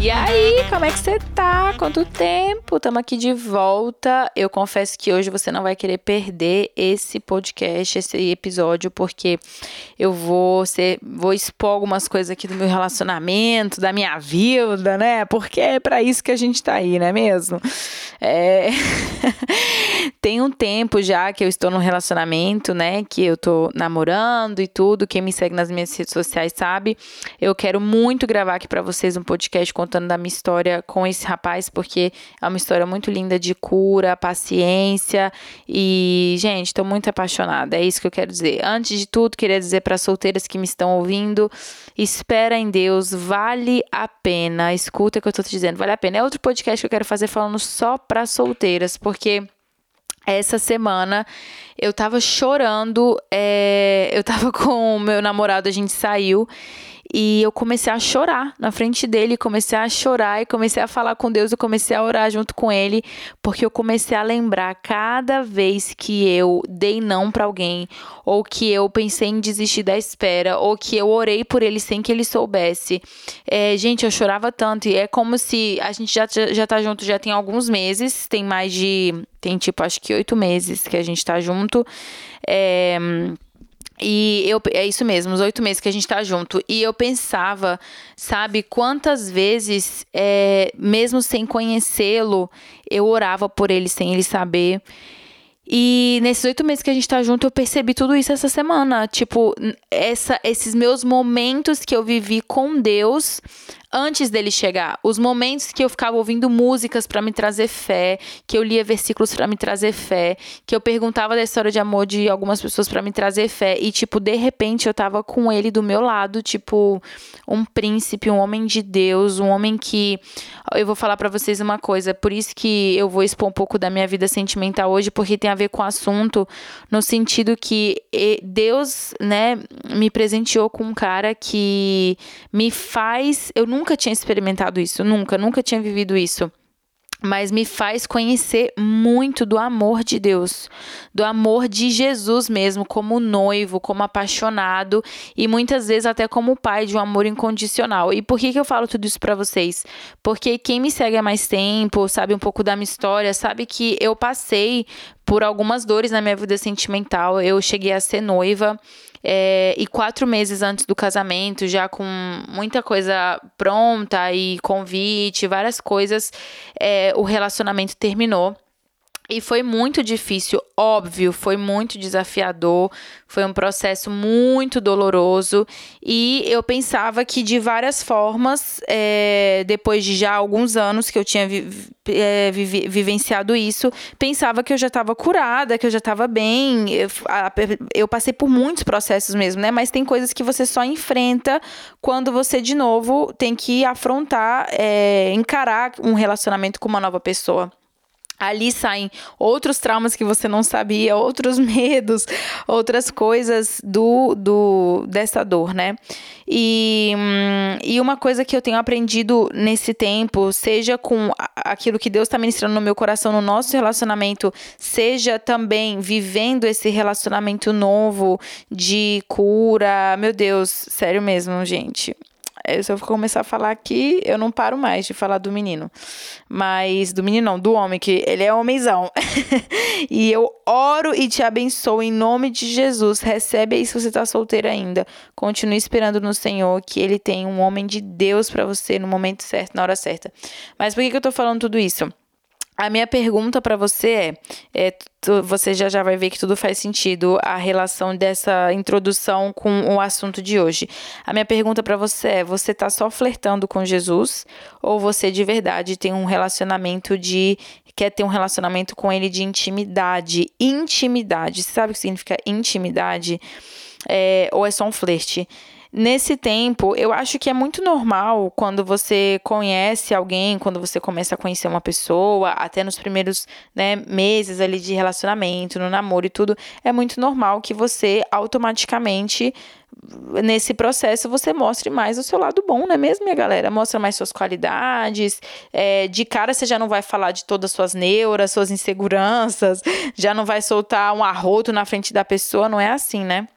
E aí, como é que você tá? Quanto tempo? Estamos aqui de volta. Eu confesso que hoje você não vai querer perder esse podcast, esse episódio, porque eu vou ser, vou expor algumas coisas aqui do meu relacionamento, da minha vida, né? Porque é para isso que a gente tá aí, não é mesmo? É... Tem um tempo já que eu estou num relacionamento, né? Que eu tô namorando e tudo. Quem me segue nas minhas redes sociais sabe. Eu quero muito gravar aqui para vocês um podcast com contando da minha história com esse rapaz, porque é uma história muito linda de cura, paciência e, gente, estou muito apaixonada. É isso que eu quero dizer. Antes de tudo, queria dizer para solteiras que me estão ouvindo, espera em Deus, vale a pena. Escuta o que eu estou te dizendo, vale a pena. É outro podcast que eu quero fazer falando só para solteiras, porque essa semana eu tava chorando, é, eu tava com o meu namorado, a gente saiu e eu comecei a chorar na frente dele, comecei a chorar e comecei a falar com Deus, eu comecei a orar junto com ele, porque eu comecei a lembrar cada vez que eu dei não para alguém, ou que eu pensei em desistir da espera, ou que eu orei por ele sem que ele soubesse. É, gente, eu chorava tanto e é como se a gente já, já tá junto já tem alguns meses, tem mais de. Tem tipo, acho que oito meses que a gente tá junto. É e eu, é isso mesmo, os oito meses que a gente tá junto. E eu pensava, sabe, quantas vezes, é, mesmo sem conhecê-lo, eu orava por ele sem ele saber. E nesses oito meses que a gente tá junto, eu percebi tudo isso essa semana. Tipo, essa, esses meus momentos que eu vivi com Deus antes dele chegar. Os momentos que eu ficava ouvindo músicas para me trazer fé, que eu lia versículos para me trazer fé, que eu perguntava da história de amor de algumas pessoas para me trazer fé e tipo, de repente eu tava com ele do meu lado, tipo, um príncipe, um homem de Deus, um homem que eu vou falar para vocês uma coisa, por isso que eu vou expor um pouco da minha vida sentimental hoje, porque tem a ver com o assunto no sentido que Deus, né, me presenteou com um cara que me faz, eu nunca tinha experimentado isso, nunca, nunca tinha vivido isso mas me faz conhecer muito do amor de Deus, do amor de Jesus mesmo, como noivo, como apaixonado e muitas vezes até como pai de um amor incondicional. E por que, que eu falo tudo isso para vocês? Porque quem me segue há mais tempo, sabe um pouco da minha história, sabe que eu passei por algumas dores na minha vida sentimental. Eu cheguei a ser noiva. É, e quatro meses antes do casamento, já com muita coisa pronta e convite, várias coisas, é, o relacionamento terminou. E foi muito difícil, óbvio, foi muito desafiador, foi um processo muito doloroso. E eu pensava que de várias formas, é, depois de já alguns anos que eu tinha vi, é, vi, vivenciado isso, pensava que eu já estava curada, que eu já estava bem. Eu, eu passei por muitos processos mesmo, né? Mas tem coisas que você só enfrenta quando você, de novo, tem que afrontar, é, encarar um relacionamento com uma nova pessoa. Ali saem outros traumas que você não sabia, outros medos, outras coisas do, do dessa dor, né? E, hum, e uma coisa que eu tenho aprendido nesse tempo, seja com aquilo que Deus está ministrando no meu coração, no nosso relacionamento, seja também vivendo esse relacionamento novo de cura. Meu Deus, sério mesmo, gente. É, se eu começar a falar aqui, eu não paro mais de falar do menino. Mas do menino não, do homem, que ele é homenzão. e eu oro e te abençoo em nome de Jesus. Recebe aí se você tá solteiro ainda. Continue esperando no Senhor que ele tem um homem de Deus para você no momento certo, na hora certa. Mas por que, que eu tô falando tudo isso? A minha pergunta para você é, é tu, você já já vai ver que tudo faz sentido a relação dessa introdução com o assunto de hoje. A minha pergunta para você é: você tá só flertando com Jesus ou você de verdade tem um relacionamento de quer ter um relacionamento com ele de intimidade? Intimidade, você sabe o que significa intimidade? É, ou é só um flerte? Nesse tempo, eu acho que é muito normal quando você conhece alguém, quando você começa a conhecer uma pessoa, até nos primeiros né, meses ali de relacionamento, no namoro e tudo, é muito normal que você automaticamente nesse processo você mostre mais o seu lado bom, não é mesmo, minha galera? Mostra mais suas qualidades. É, de cara você já não vai falar de todas as suas neuras, suas inseguranças, já não vai soltar um arroto na frente da pessoa, não é assim, né?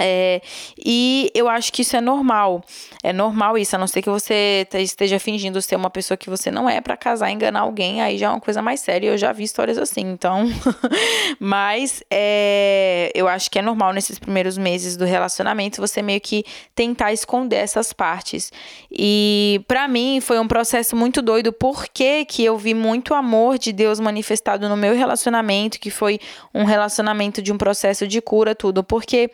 É, e eu acho que isso é normal. É normal isso, a não ser que você esteja fingindo ser uma pessoa que você não é para casar, enganar alguém, aí já é uma coisa mais séria. Eu já vi histórias assim, então. Mas é, eu acho que é normal nesses primeiros meses do relacionamento você meio que tentar esconder essas partes. E para mim foi um processo muito doido, porque que eu vi muito amor de Deus manifestado no meu relacionamento, que foi um relacionamento de um processo de cura, tudo. Porque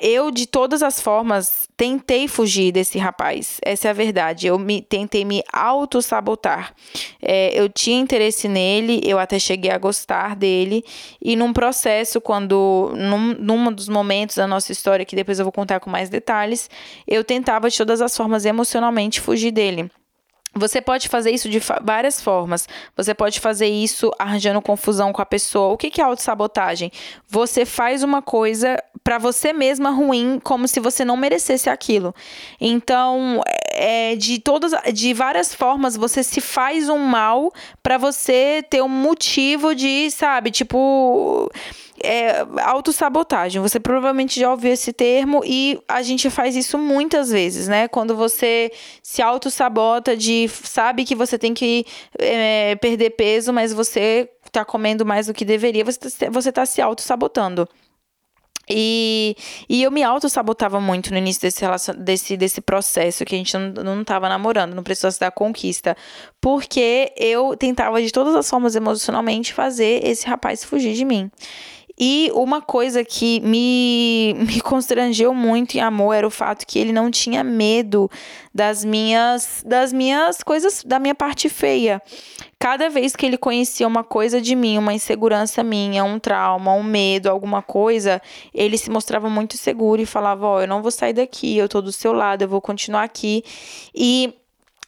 eu, de todas as formas, tentei fugir desse rapaz. Essa é a verdade. Eu me tentei me auto-sabotar. É, eu tinha interesse nele, eu até cheguei a gostar dele. E num processo, quando, num, num dos momentos da nossa história, que depois eu vou contar com mais detalhes, eu tentava de todas as formas emocionalmente fugir dele. Você pode fazer isso de várias formas. Você pode fazer isso arranjando confusão com a pessoa. O que é autossabotagem? Você faz uma coisa para você mesma ruim, como se você não merecesse aquilo. Então, é, de todas, de várias formas, você se faz um mal para você ter um motivo de, sabe, tipo é, autossabotagem. Você provavelmente já ouviu esse termo e a gente faz isso muitas vezes, né? Quando você se autossabota de sabe que você tem que é, perder peso, mas você tá comendo mais do que deveria, você tá, você tá se auto-sabotando. E, e eu me auto-sabotava muito no início desse, desse, desse processo, que a gente não, não tava namorando, no processo da conquista. Porque eu tentava de todas as formas emocionalmente fazer esse rapaz fugir de mim. E uma coisa que me, me constrangeu muito em amor era o fato que ele não tinha medo das minhas das minhas coisas, da minha parte feia. Cada vez que ele conhecia uma coisa de mim, uma insegurança minha, um trauma, um medo, alguma coisa, ele se mostrava muito seguro e falava: Ó, oh, eu não vou sair daqui, eu tô do seu lado, eu vou continuar aqui. E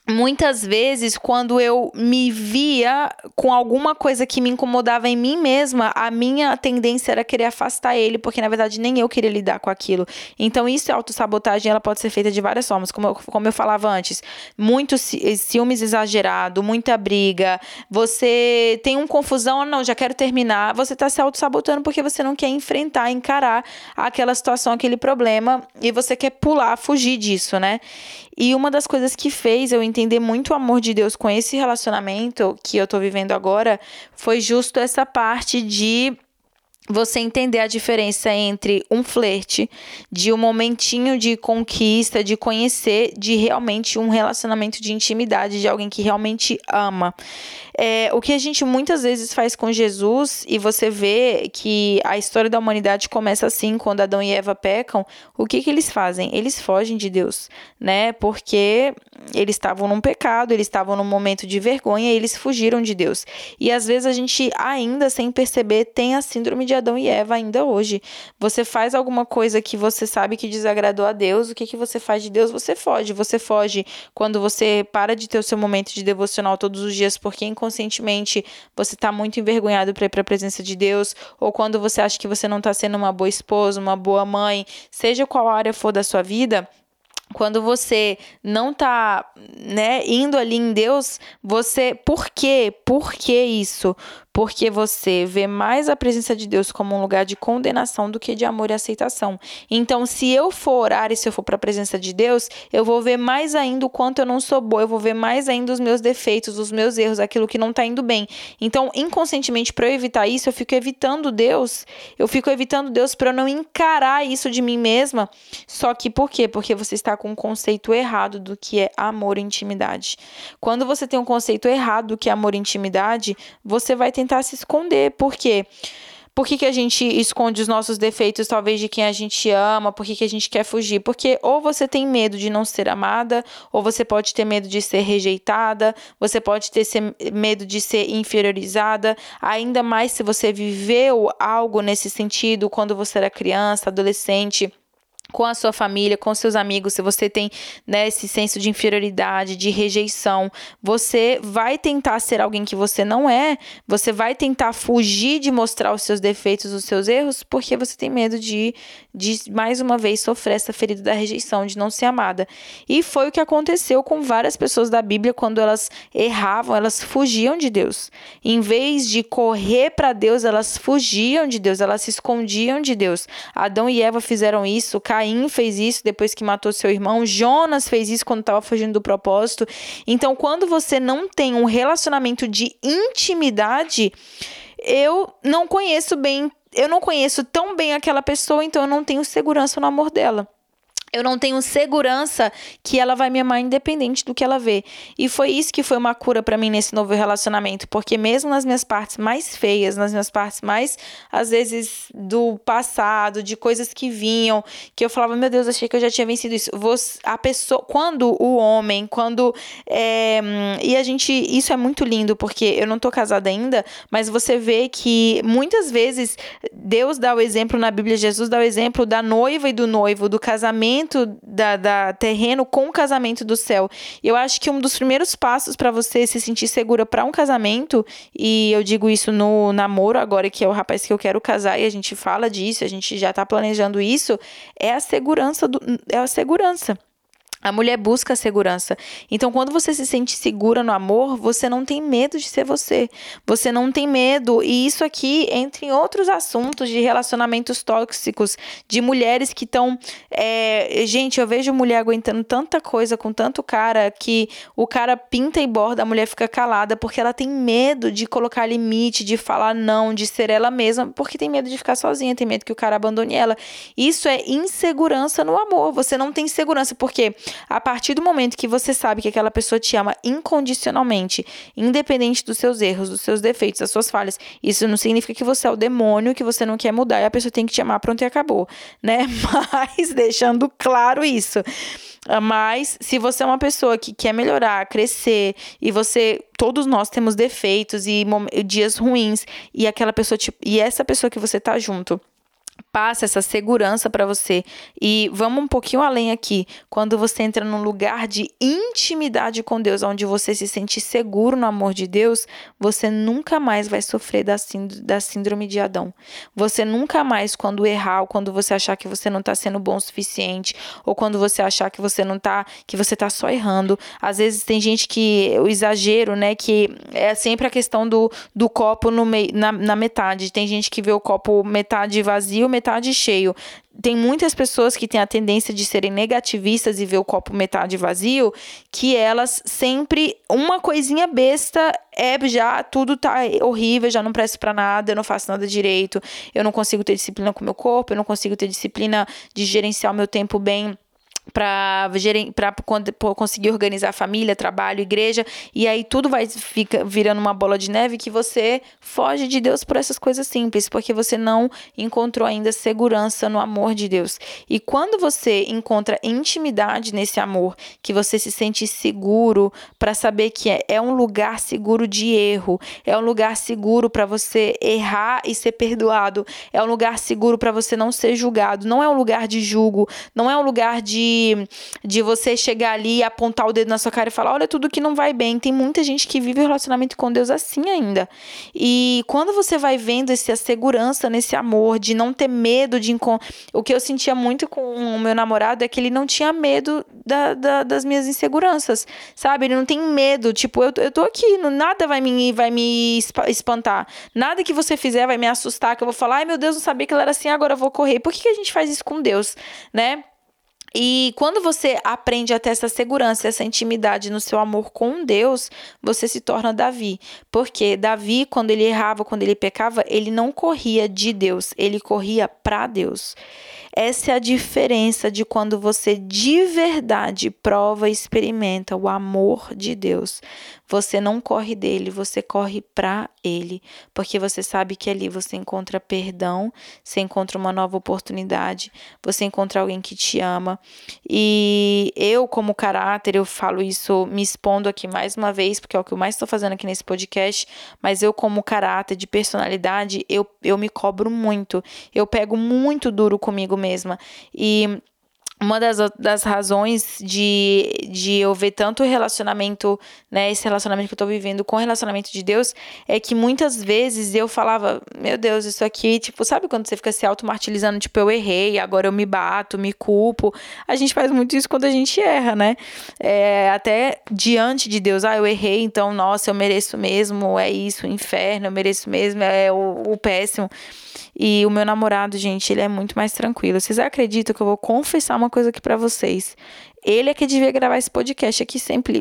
muitas vezes, quando eu me via com alguma coisa que me incomodava em mim mesma, a minha tendência era querer afastar ele, porque na verdade nem eu queria lidar com aquilo. Então, isso é autossabotagem, ela pode ser feita de várias formas, como eu, como eu falava antes. Muito ciúmes exagerado, muita briga, você tem uma confusão, ah, não, já quero terminar, você está se autossabotando porque você não quer enfrentar, encarar aquela situação, aquele problema, e você quer pular, fugir disso, né? E uma das coisas que fez eu entender muito o amor de Deus com esse relacionamento que eu tô vivendo agora foi justo essa parte de você entender a diferença entre um flerte, de um momentinho de conquista, de conhecer, de realmente um relacionamento de intimidade, de alguém que realmente ama. É, o que a gente muitas vezes faz com Jesus, e você vê que a história da humanidade começa assim, quando Adão e Eva pecam, o que, que eles fazem? Eles fogem de Deus, né? Porque eles estavam num pecado, eles estavam num momento de vergonha e eles fugiram de Deus. E às vezes a gente, ainda sem perceber, tem a síndrome de Adão e Eva ainda hoje. Você faz alguma coisa que você sabe que desagradou a Deus, o que, que você faz de Deus? Você foge. Você foge quando você para de ter o seu momento de devocional todos os dias, porque inconscientemente você está muito envergonhado para ir para a presença de Deus, ou quando você acha que você não está sendo uma boa esposa, uma boa mãe, seja qual área for da sua vida quando você não tá, né, indo ali em Deus, você, por quê? Por que isso? Porque você vê mais a presença de Deus como um lugar de condenação do que de amor e aceitação. Então, se eu for orar e se eu for para a presença de Deus, eu vou ver mais ainda o quanto eu não sou boa, eu vou ver mais ainda os meus defeitos, os meus erros, aquilo que não está indo bem. Então, inconscientemente, para eu evitar isso, eu fico evitando Deus, eu fico evitando Deus para eu não encarar isso de mim mesma. Só que por quê? Porque você está com um conceito errado do que é amor e intimidade. Quando você tem um conceito errado do que é amor e intimidade, você vai ter tentar se esconder. Por quê? Por que, que a gente esconde os nossos defeitos, talvez de quem a gente ama? Por que, que a gente quer fugir? Porque ou você tem medo de não ser amada, ou você pode ter medo de ser rejeitada, você pode ter medo de ser inferiorizada, ainda mais se você viveu algo nesse sentido quando você era criança, adolescente com a sua família, com seus amigos, se você tem né, esse senso de inferioridade, de rejeição, você vai tentar ser alguém que você não é, você vai tentar fugir de mostrar os seus defeitos, os seus erros, porque você tem medo de, de mais uma vez sofrer essa ferida da rejeição, de não ser amada. E foi o que aconteceu com várias pessoas da Bíblia quando elas erravam, elas fugiam de Deus. Em vez de correr para Deus, elas fugiam de Deus, elas se escondiam de Deus. Adão e Eva fizeram isso, fez isso depois que matou seu irmão, Jonas fez isso quando estava fugindo do propósito. Então, quando você não tem um relacionamento de intimidade, eu não conheço bem, eu não conheço tão bem aquela pessoa, então eu não tenho segurança no amor dela eu não tenho segurança que ela vai me amar independente do que ela vê. E foi isso que foi uma cura para mim nesse novo relacionamento, porque mesmo nas minhas partes mais feias, nas minhas partes mais às vezes do passado, de coisas que vinham, que eu falava, meu Deus, achei que eu já tinha vencido isso. Você, a pessoa, quando o homem, quando é, e a gente, isso é muito lindo, porque eu não tô casada ainda, mas você vê que muitas vezes Deus dá o exemplo na Bíblia, Jesus dá o exemplo da noiva e do noivo, do casamento casamento da, da terreno com o casamento do céu. Eu acho que um dos primeiros passos para você se sentir segura para um casamento, e eu digo isso no namoro agora, que é o rapaz que eu quero casar, e a gente fala disso, a gente já está planejando isso, é a segurança do, é a segurança. A mulher busca a segurança. Então, quando você se sente segura no amor, você não tem medo de ser você. Você não tem medo. E isso aqui, entre outros assuntos de relacionamentos tóxicos, de mulheres que estão. É... Gente, eu vejo mulher aguentando tanta coisa com tanto cara que o cara pinta e borda, a mulher fica calada porque ela tem medo de colocar limite, de falar não, de ser ela mesma, porque tem medo de ficar sozinha, tem medo que o cara abandone ela. Isso é insegurança no amor. Você não tem segurança porque a partir do momento que você sabe que aquela pessoa te ama incondicionalmente, independente dos seus erros, dos seus defeitos, das suas falhas, isso não significa que você é o demônio, que você não quer mudar e a pessoa tem que te amar, pronto e acabou, né? Mas deixando claro isso. Mas se você é uma pessoa que quer melhorar, crescer e você todos nós temos defeitos e dias ruins e aquela pessoa tipo, e essa pessoa que você tá junto passa essa segurança para você. E vamos um pouquinho além aqui. Quando você entra num lugar de intimidade com Deus, onde você se sente seguro no amor de Deus, você nunca mais vai sofrer da, da síndrome de Adão. Você nunca mais, quando errar, ou quando você achar que você não está sendo bom o suficiente, ou quando você achar que você não tá, que você tá só errando. Às vezes tem gente que o exagero, né, que é sempre a questão do, do copo no meio, na, na metade. Tem gente que vê o copo metade vazio, metade cheio. Tem muitas pessoas que têm a tendência de serem negativistas e ver o copo metade vazio, que elas sempre uma coisinha besta é já tudo tá horrível, já não presto para nada, eu não faço nada direito, eu não consigo ter disciplina com meu corpo, eu não consigo ter disciplina de gerenciar o meu tempo bem para conseguir organizar família, trabalho, igreja, e aí tudo vai fica virando uma bola de neve que você foge de Deus por essas coisas simples, porque você não encontrou ainda segurança no amor de Deus. E quando você encontra intimidade nesse amor, que você se sente seguro para saber que é, é um lugar seguro de erro, é um lugar seguro para você errar e ser perdoado, é um lugar seguro para você não ser julgado, não é um lugar de julgo, não é um lugar de de, você chegar ali e apontar o dedo na sua cara e falar: olha tudo que não vai bem. Tem muita gente que vive o relacionamento com Deus assim ainda. E quando você vai vendo essa segurança nesse amor, de não ter medo de. O que eu sentia muito com o meu namorado é que ele não tinha medo da, da, das minhas inseguranças, sabe? Ele não tem medo. Tipo, eu, eu tô aqui, nada vai me, vai me espantar. Nada que você fizer vai me assustar, que eu vou falar: ai meu Deus, não sabia que ela era assim, agora eu vou correr. Por que, que a gente faz isso com Deus, né? E quando você aprende a ter essa segurança, essa intimidade no seu amor com Deus, você se torna Davi. Porque Davi, quando ele errava, quando ele pecava, ele não corria de Deus, ele corria para Deus. Essa é a diferença de quando você de verdade prova e experimenta o amor de Deus. Você não corre dele, você corre para ele, porque você sabe que ali você encontra perdão, você encontra uma nova oportunidade, você encontra alguém que te ama. E eu, como caráter, eu falo isso me expondo aqui mais uma vez, porque é o que eu mais estou fazendo aqui nesse podcast, mas eu, como caráter de personalidade, eu, eu me cobro muito, eu pego muito duro comigo mesma. E uma das, das razões de, de eu ver tanto relacionamento, né, esse relacionamento que eu tô vivendo com o relacionamento de Deus, é que muitas vezes eu falava, meu Deus, isso aqui, tipo, sabe quando você fica se automartirizando, tipo, eu errei, agora eu me bato, me culpo. A gente faz muito isso quando a gente erra, né? É, até diante de Deus, ah, eu errei, então, nossa, eu mereço mesmo, é isso, o inferno, eu mereço mesmo, é o, o péssimo. E o meu namorado, gente, ele é muito mais tranquilo. Vocês acreditam que eu vou confessar uma coisa aqui para vocês? Ele é que devia gravar esse podcast aqui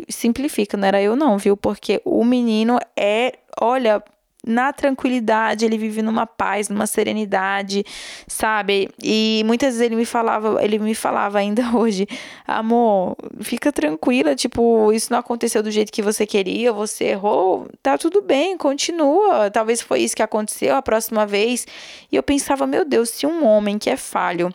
simplifica, não era eu não, viu? Porque o menino é, olha, na tranquilidade, ele vive numa paz, numa serenidade, sabe? E muitas vezes ele me falava, ele me falava ainda hoje, amor, fica tranquila, tipo, isso não aconteceu do jeito que você queria, você errou, tá tudo bem, continua. Talvez foi isso que aconteceu a próxima vez. E eu pensava, meu Deus, se um homem que é falho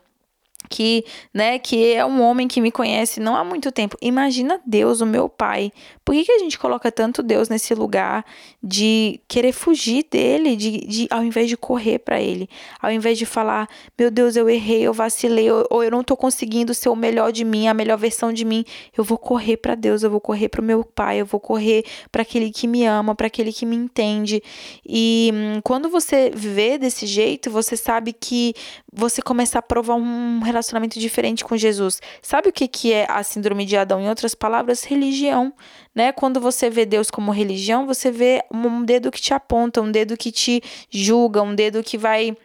que, né, que é um homem que me conhece não há muito tempo. Imagina Deus, o meu pai. Por que, que a gente coloca tanto Deus nesse lugar de querer fugir dele, de, de ao invés de correr para ele, ao invés de falar, meu Deus, eu errei, eu vacilei, ou, ou eu não tô conseguindo ser o melhor de mim, a melhor versão de mim, eu vou correr para Deus, eu vou correr para o meu pai, eu vou correr para aquele que me ama, para aquele que me entende. E hum, quando você vê desse jeito, você sabe que você começa a provar um relacionamento diferente com Jesus. Sabe o que, que é a síndrome de Adão? Em outras palavras, religião. Né? Quando você vê Deus como religião, você vê um dedo que te aponta, um dedo que te julga, um dedo que vai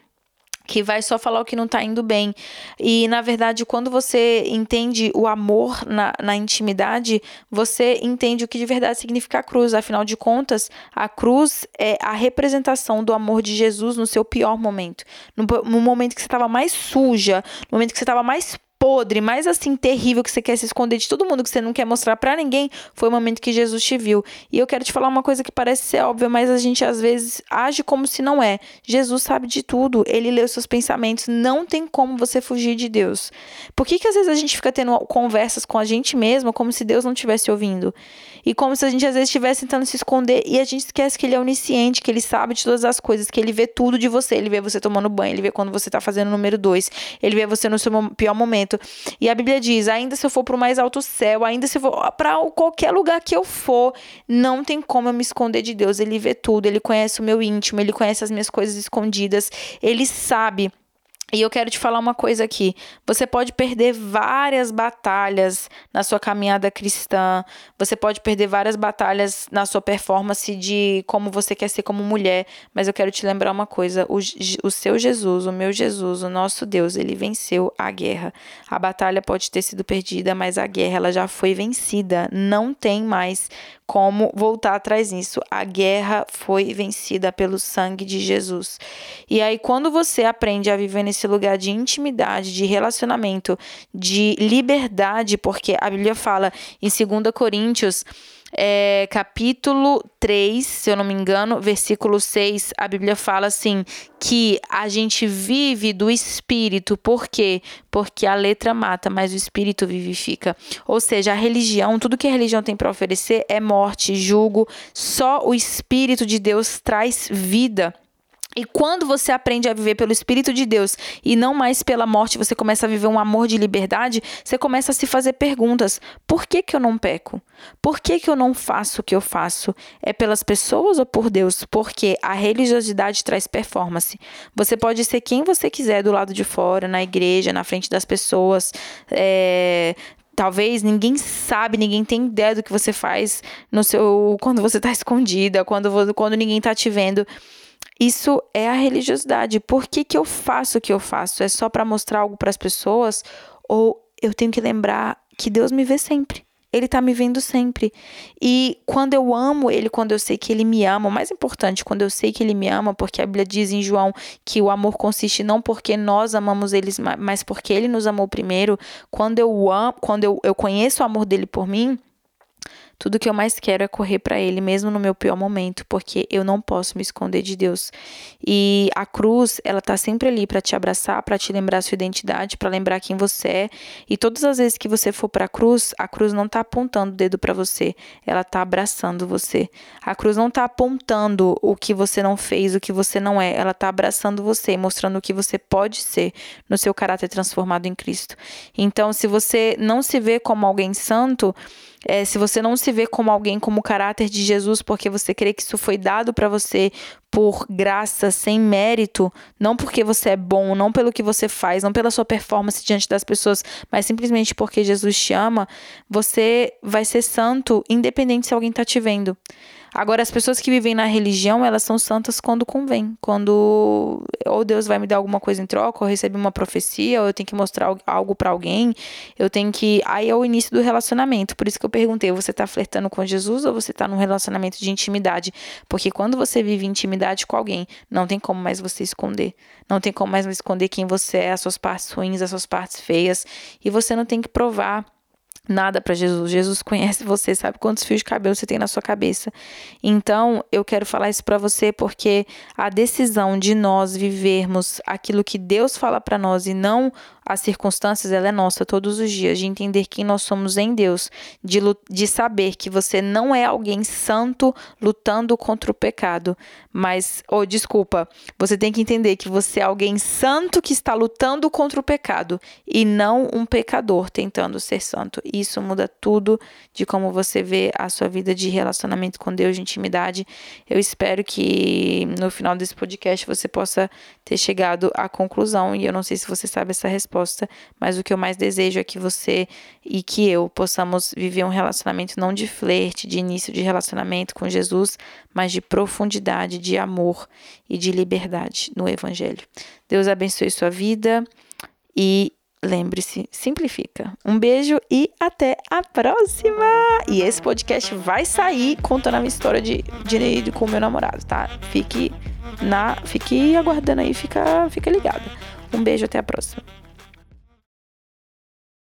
que vai só falar o que não tá indo bem. E, na verdade, quando você entende o amor na, na intimidade, você entende o que de verdade significa a cruz. Afinal de contas, a cruz é a representação do amor de Jesus no seu pior momento. No, no momento que você estava mais suja, no momento que você estava mais podre, mais assim terrível que você quer se esconder de todo mundo, que você não quer mostrar para ninguém, foi o momento que Jesus te viu. E eu quero te falar uma coisa que parece ser óbvia, mas a gente às vezes age como se não é. Jesus sabe de tudo, ele lê os seus pensamentos, não tem como você fugir de Deus. Por que que às vezes a gente fica tendo conversas com a gente mesma como se Deus não estivesse ouvindo? E como se a gente às vezes estivesse tentando se esconder e a gente esquece que ele é onisciente, que ele sabe de todas as coisas, que ele vê tudo de você, ele vê você tomando banho, ele vê quando você tá fazendo o número dois, ele vê você no seu pior momento momento. E a Bíblia diz: ainda se eu for para o mais alto céu, ainda se eu for para qualquer lugar que eu for, não tem como eu me esconder de Deus. Ele vê tudo, ele conhece o meu íntimo, ele conhece as minhas coisas escondidas, ele sabe e eu quero te falar uma coisa aqui. Você pode perder várias batalhas na sua caminhada cristã. Você pode perder várias batalhas na sua performance de como você quer ser como mulher. Mas eu quero te lembrar uma coisa: o, o seu Jesus, o meu Jesus, o nosso Deus, ele venceu a guerra. A batalha pode ter sido perdida, mas a guerra ela já foi vencida. Não tem mais como voltar atrás nisso. A guerra foi vencida pelo sangue de Jesus. E aí, quando você aprende a viver nesse lugar de intimidade, de relacionamento, de liberdade, porque a Bíblia fala em 2 Coríntios é, capítulo 3, se eu não me engano, versículo 6, a Bíblia fala assim: que a gente vive do espírito, por quê? Porque a letra mata, mas o espírito vivifica. Ou seja, a religião, tudo que a religião tem para oferecer é morte, julgo, só o espírito de Deus traz vida. E quando você aprende a viver pelo Espírito de Deus e não mais pela morte, você começa a viver um amor de liberdade, você começa a se fazer perguntas: por que, que eu não peco? Por que, que eu não faço o que eu faço? É pelas pessoas ou por Deus? Porque a religiosidade traz performance. Você pode ser quem você quiser do lado de fora, na igreja, na frente das pessoas, é, talvez ninguém sabe, ninguém tem ideia do que você faz no seu quando você está escondida, quando quando ninguém está te vendo. Isso é a religiosidade. Por que, que eu faço o que eu faço? É só para mostrar algo para as pessoas? Ou eu tenho que lembrar que Deus me vê sempre? Ele tá me vendo sempre. E quando eu amo ele, quando eu sei que ele me ama, o mais importante, quando eu sei que ele me ama, porque a Bíblia diz em João que o amor consiste não porque nós amamos eles, mas porque ele nos amou primeiro. Quando eu amo, quando eu, eu conheço o amor dele por mim, Tudo que eu mais quero é correr para Ele, mesmo no meu pior momento, porque eu não posso me esconder de Deus. E a cruz, ela tá sempre ali para te abraçar, para te lembrar sua identidade, para lembrar quem você é. E todas as vezes que você for para a cruz, a cruz não tá apontando o dedo para você, ela tá abraçando você. A cruz não tá apontando o que você não fez, o que você não é, ela tá abraçando você, mostrando o que você pode ser no seu caráter transformado em Cristo. Então, se você não se vê como alguém santo, é, se você não se vê como alguém como o caráter de Jesus, porque você crê que isso foi dado para você por graça, sem mérito, não porque você é bom, não pelo que você faz, não pela sua performance diante das pessoas, mas simplesmente porque Jesus te ama, você vai ser santo independente se alguém está te vendo. Agora, as pessoas que vivem na religião, elas são santas quando convém. Quando ou Deus vai me dar alguma coisa em troca, ou receber uma profecia, ou eu tenho que mostrar algo para alguém, eu tenho que. Aí é o início do relacionamento. Por isso que eu perguntei: você tá flertando com Jesus ou você tá num relacionamento de intimidade? Porque quando você vive intimidade com alguém, não tem como mais você esconder. Não tem como mais esconder quem você é, as suas partes ruins, as suas partes feias. E você não tem que provar nada para Jesus. Jesus conhece você, sabe quantos fios de cabelo você tem na sua cabeça. Então, eu quero falar isso para você porque a decisão de nós vivermos aquilo que Deus fala para nós e não as circunstâncias, ela é nossa todos os dias, de entender quem nós somos em Deus, de, de saber que você não é alguém santo lutando contra o pecado, mas, ou oh, desculpa, você tem que entender que você é alguém santo que está lutando contra o pecado e não um pecador tentando ser santo. Isso muda tudo de como você vê a sua vida de relacionamento com Deus, de intimidade. Eu espero que no final desse podcast você possa ter chegado à conclusão e eu não sei se você sabe essa resposta resposta, mas o que eu mais desejo é que você e que eu possamos viver um relacionamento não de flerte, de início de relacionamento com Jesus, mas de profundidade, de amor e de liberdade no Evangelho. Deus abençoe sua vida e lembre-se, simplifica. Um beijo e até a próxima! E esse podcast vai sair contando a minha história de, de, de com o meu namorado, tá? Fique na, fique aguardando aí, fica, fica ligada. Um beijo, até a próxima.